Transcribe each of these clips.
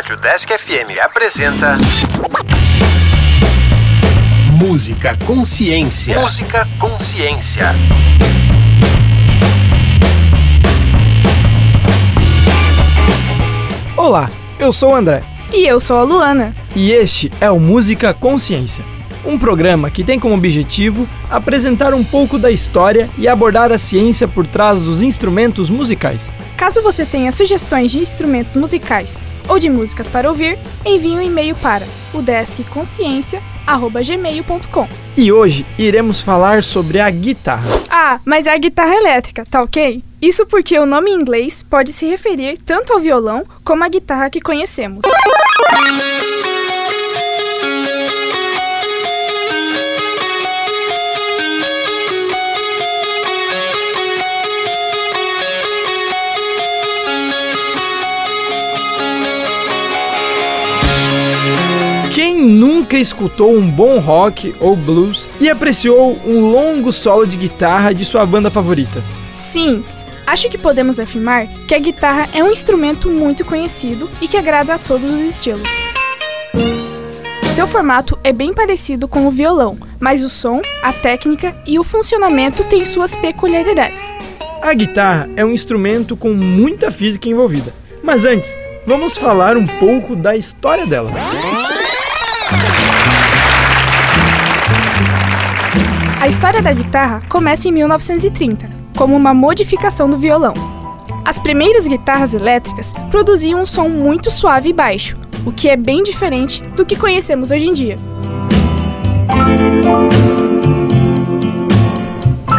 Rádio Desk FM apresenta. Música Consciência. Música Consciência. Olá, eu sou o André. E eu sou a Luana. E este é o Música Consciência um programa que tem como objetivo apresentar um pouco da história e abordar a ciência por trás dos instrumentos musicais. Caso você tenha sugestões de instrumentos musicais ou de músicas para ouvir, envie um e-mail para o deskconsciência@gmail.com. E hoje iremos falar sobre a guitarra. Ah, mas é a guitarra elétrica, tá ok? Isso porque o nome em inglês pode se referir tanto ao violão como à guitarra que conhecemos. Quem nunca escutou um bom rock ou blues e apreciou um longo solo de guitarra de sua banda favorita? Sim, acho que podemos afirmar que a guitarra é um instrumento muito conhecido e que agrada a todos os estilos. Seu formato é bem parecido com o violão, mas o som, a técnica e o funcionamento têm suas peculiaridades. A guitarra é um instrumento com muita física envolvida, mas antes, vamos falar um pouco da história dela. A história da guitarra começa em 1930, como uma modificação do violão. As primeiras guitarras elétricas produziam um som muito suave e baixo, o que é bem diferente do que conhecemos hoje em dia.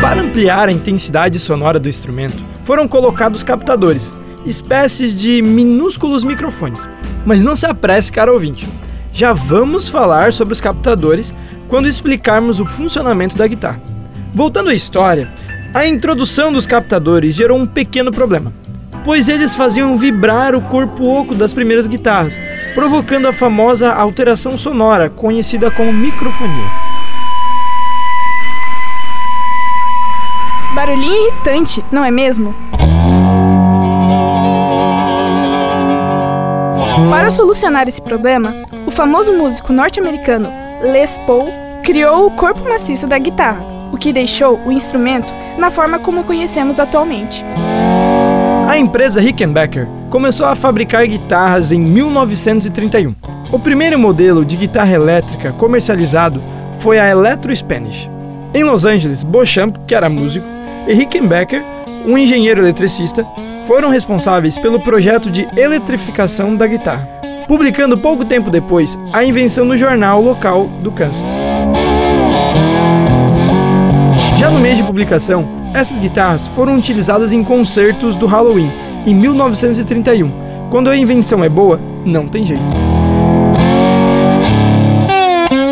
Para ampliar a intensidade sonora do instrumento, foram colocados captadores, espécies de minúsculos microfones. Mas não se apresse, caro ouvinte. Já vamos falar sobre os captadores quando explicarmos o funcionamento da guitarra. Voltando à história, a introdução dos captadores gerou um pequeno problema, pois eles faziam vibrar o corpo oco das primeiras guitarras, provocando a famosa alteração sonora conhecida como microfonia. Barulhinho irritante, não é mesmo? Para solucionar esse problema, o famoso músico norte-americano Les Paul criou o corpo maciço da guitarra, o que deixou o instrumento na forma como conhecemos atualmente. A empresa Rickenbacker começou a fabricar guitarras em 1931. O primeiro modelo de guitarra elétrica comercializado foi a Electro Spanish. Em Los Angeles, Beauchamp, que era músico, e Rickenbacker, um engenheiro eletricista, foram responsáveis pelo projeto de eletrificação da guitarra publicando pouco tempo depois a invenção no jornal local do Kansas. Já no mês de publicação, essas guitarras foram utilizadas em concertos do Halloween, em 1931. Quando a invenção é boa, não tem jeito.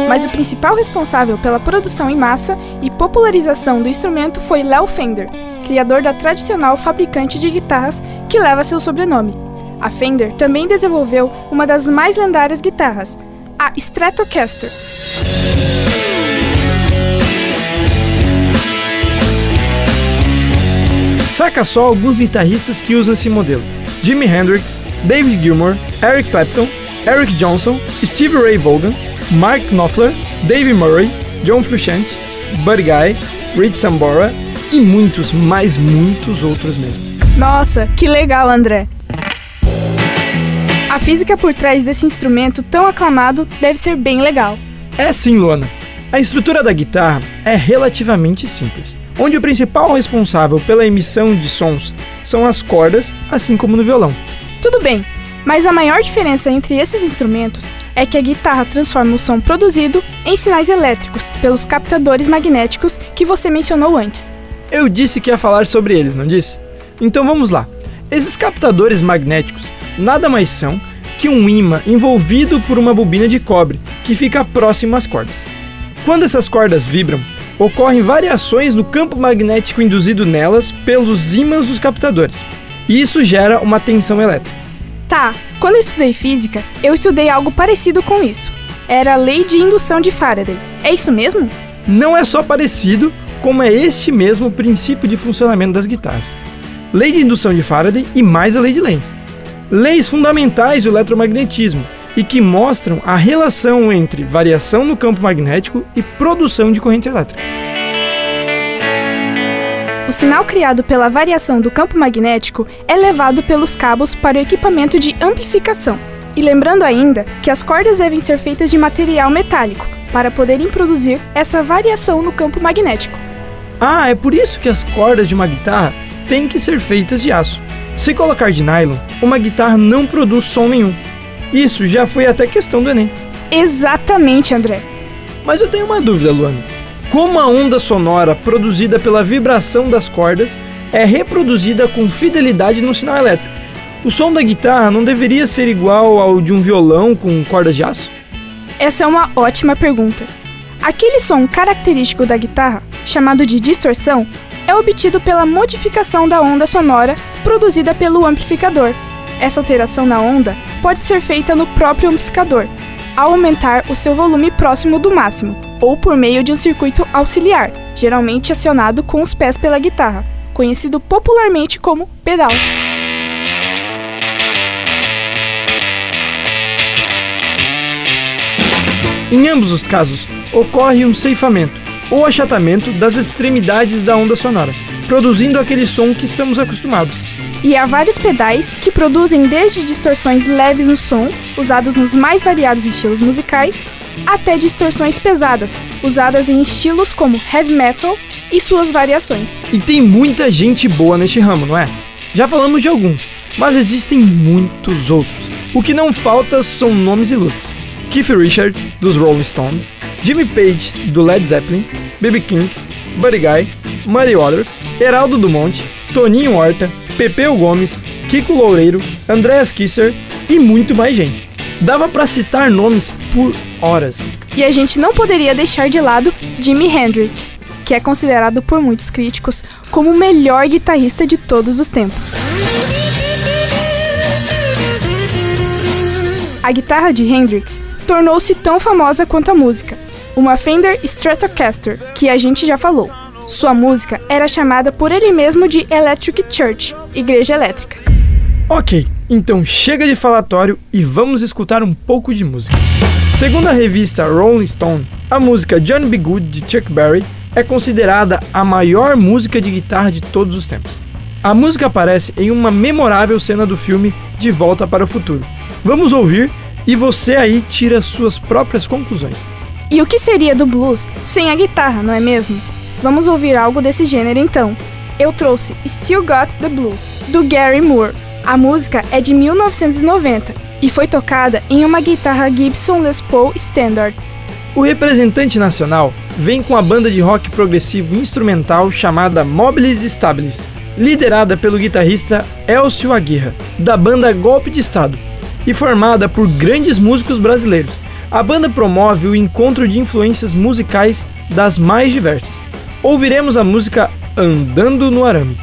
Mas o principal responsável pela produção em massa e popularização do instrumento foi Léo Fender, criador da tradicional fabricante de guitarras que leva seu sobrenome, a Fender também desenvolveu uma das mais lendárias guitarras, a Stratocaster. Saca só alguns guitarristas que usam esse modelo: Jimi Hendrix, David Gilmour, Eric Clapton, Eric Johnson, Steve Ray Vaughan, Mark Knopfler, Dave Murray, John Frusciante, Buddy Guy, Rich Sambora e muitos, mais muitos outros mesmo. Nossa, que legal, André! A física por trás desse instrumento tão aclamado deve ser bem legal. É sim, Luana. A estrutura da guitarra é relativamente simples, onde o principal responsável pela emissão de sons são as cordas, assim como no violão. Tudo bem, mas a maior diferença entre esses instrumentos é que a guitarra transforma o som produzido em sinais elétricos pelos captadores magnéticos que você mencionou antes. Eu disse que ia falar sobre eles, não disse? Então vamos lá. Esses captadores magnéticos nada mais são que um imã envolvido por uma bobina de cobre que fica próximo às cordas. Quando essas cordas vibram, ocorrem variações no campo magnético induzido nelas pelos ímãs dos captadores, e isso gera uma tensão elétrica. Tá, quando eu estudei física, eu estudei algo parecido com isso. Era a lei de indução de Faraday. É isso mesmo? Não é só parecido, como é este mesmo princípio de funcionamento das guitarras. Lei de indução de Faraday e mais a lei de Lenz. Leis fundamentais do eletromagnetismo e que mostram a relação entre variação no campo magnético e produção de corrente elétrica. O sinal criado pela variação do campo magnético é levado pelos cabos para o equipamento de amplificação. E lembrando ainda que as cordas devem ser feitas de material metálico para poderem produzir essa variação no campo magnético. Ah, é por isso que as cordas de uma guitarra têm que ser feitas de aço. Se colocar de nylon, uma guitarra não produz som nenhum. Isso já foi até questão do Enem. Exatamente, André. Mas eu tenho uma dúvida, Luana. Como a onda sonora produzida pela vibração das cordas é reproduzida com fidelidade no sinal elétrico? O som da guitarra não deveria ser igual ao de um violão com cordas de aço? Essa é uma ótima pergunta. Aquele som característico da guitarra, chamado de distorção, é obtido pela modificação da onda sonora produzida pelo amplificador. Essa alteração na onda pode ser feita no próprio amplificador, ao aumentar o seu volume próximo do máximo, ou por meio de um circuito auxiliar, geralmente acionado com os pés pela guitarra, conhecido popularmente como pedal. Em ambos os casos, ocorre um ceifamento ou achatamento das extremidades da onda sonora, produzindo aquele som que estamos acostumados. E há vários pedais que produzem desde distorções leves no som, usados nos mais variados estilos musicais, até distorções pesadas, usadas em estilos como heavy metal e suas variações. E tem muita gente boa neste ramo, não é? Já falamos de alguns, mas existem muitos outros. O que não falta são nomes ilustres. Keith Richards, dos Rolling Stones, Jimmy Page, do Led Zeppelin, B.B. King, Buddy Guy, Muddy Waters, Heraldo Dumont, Toninho Horta, Pepeu Gomes, Kiko Loureiro, Andreas Kisser e muito mais gente. Dava para citar nomes por horas. E a gente não poderia deixar de lado Jimi Hendrix, que é considerado por muitos críticos como o melhor guitarrista de todos os tempos. A guitarra de Hendrix tornou-se tão famosa quanto a música, uma Fender Stratocaster, que a gente já falou. Sua música era chamada por ele mesmo de Electric Church, Igreja Elétrica. Ok, então chega de falatório e vamos escutar um pouco de música. Segundo a revista Rolling Stone, a música John B. Good de Chuck Berry é considerada a maior música de guitarra de todos os tempos. A música aparece em uma memorável cena do filme De Volta para o Futuro. Vamos ouvir e você aí tira suas próprias conclusões. E o que seria do blues sem a guitarra, não é mesmo? Vamos ouvir algo desse gênero então. Eu trouxe Still Got the Blues, do Gary Moore. A música é de 1990 e foi tocada em uma guitarra Gibson Les Paul Standard. O representante nacional vem com a banda de rock progressivo instrumental chamada Mobilis Stabilis, liderada pelo guitarrista Elcio Aguirre, da banda Golpe de Estado, e formada por grandes músicos brasileiros. A banda promove o encontro de influências musicais das mais diversas. Ouviremos a música Andando no Arame.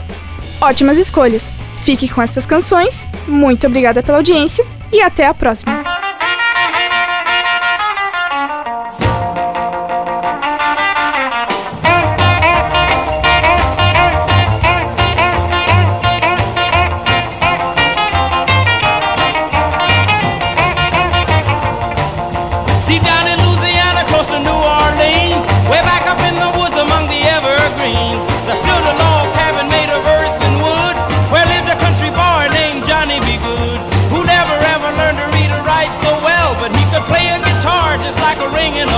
Ótimas escolhas! Fique com essas canções, muito obrigada pela audiência e até a próxima!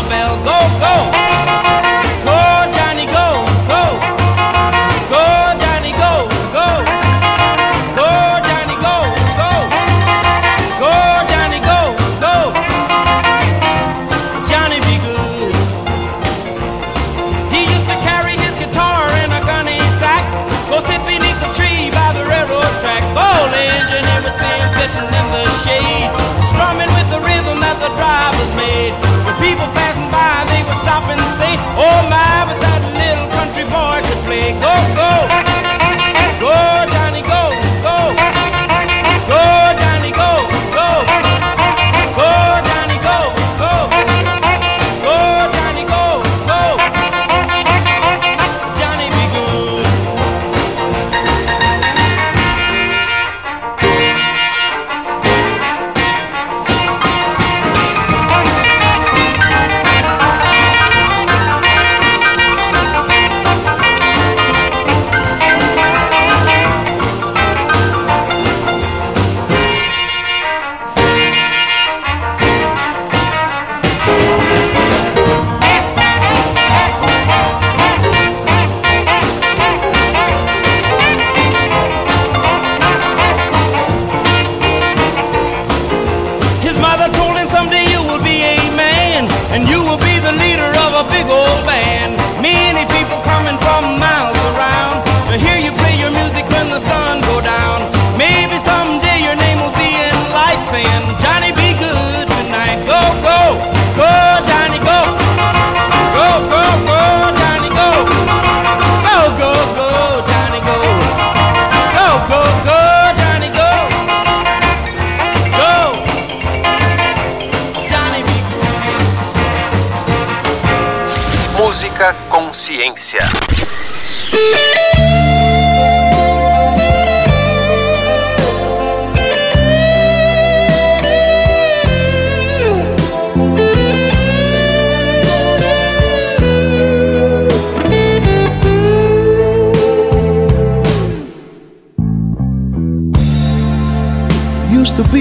Strumming with the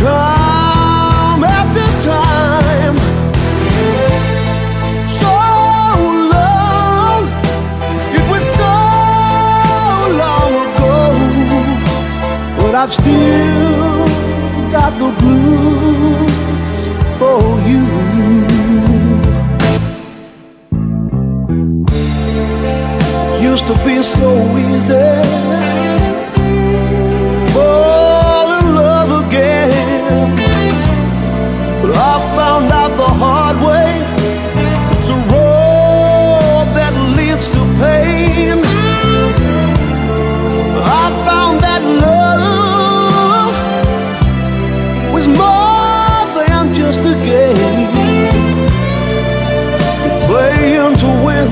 time after time. So long, it was so long ago, but I've still got the blues for you. Used to be so easy But I found out the hard way. It's a road that leads to pain. I found that love was more than just a game. You play him to win,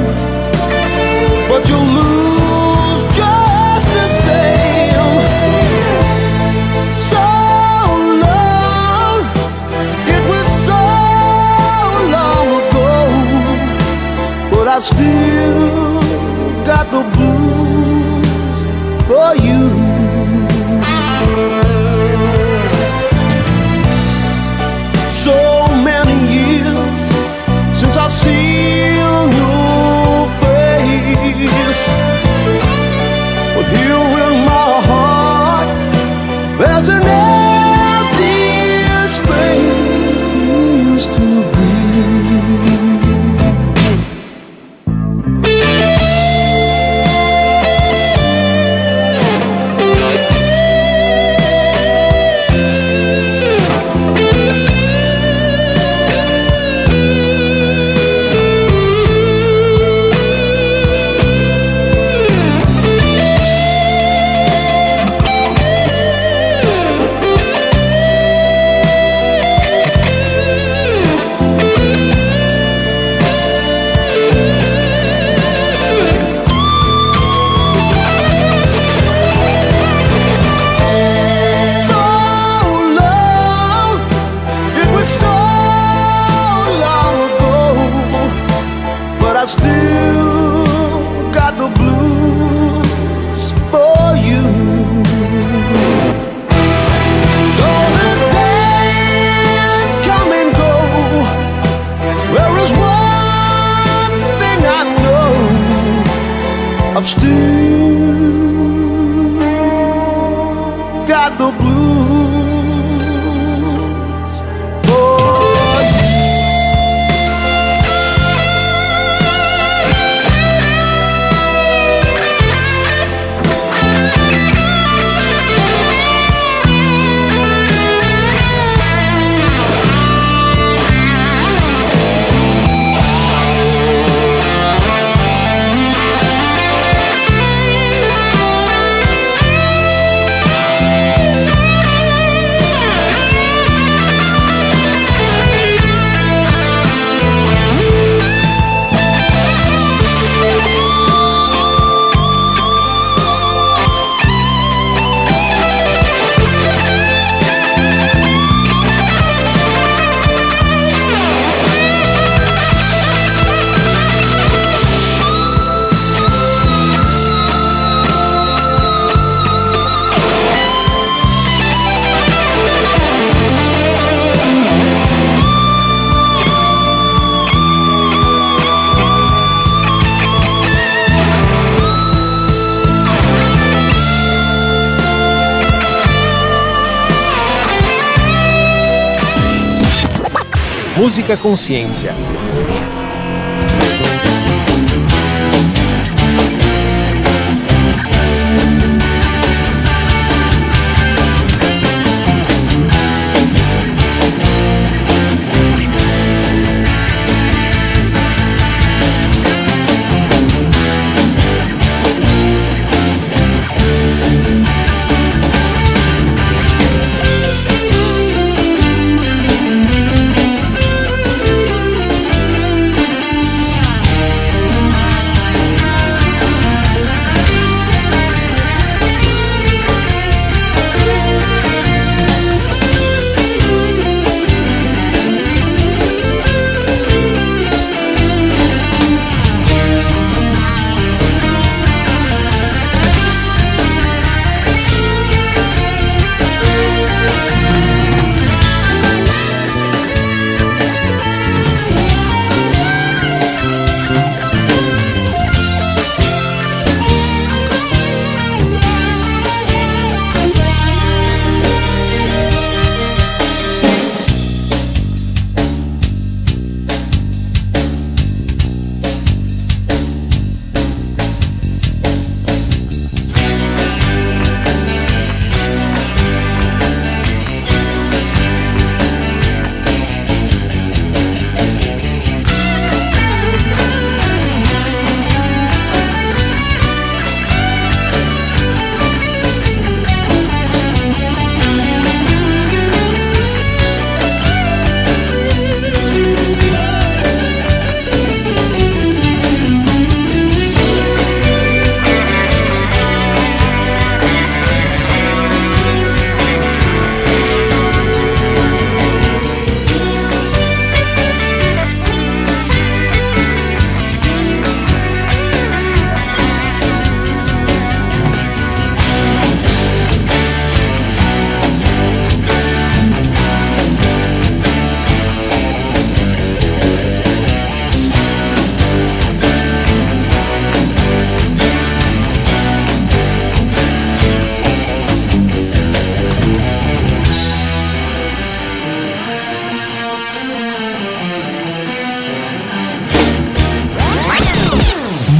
but you lose just the same still Música Consciência.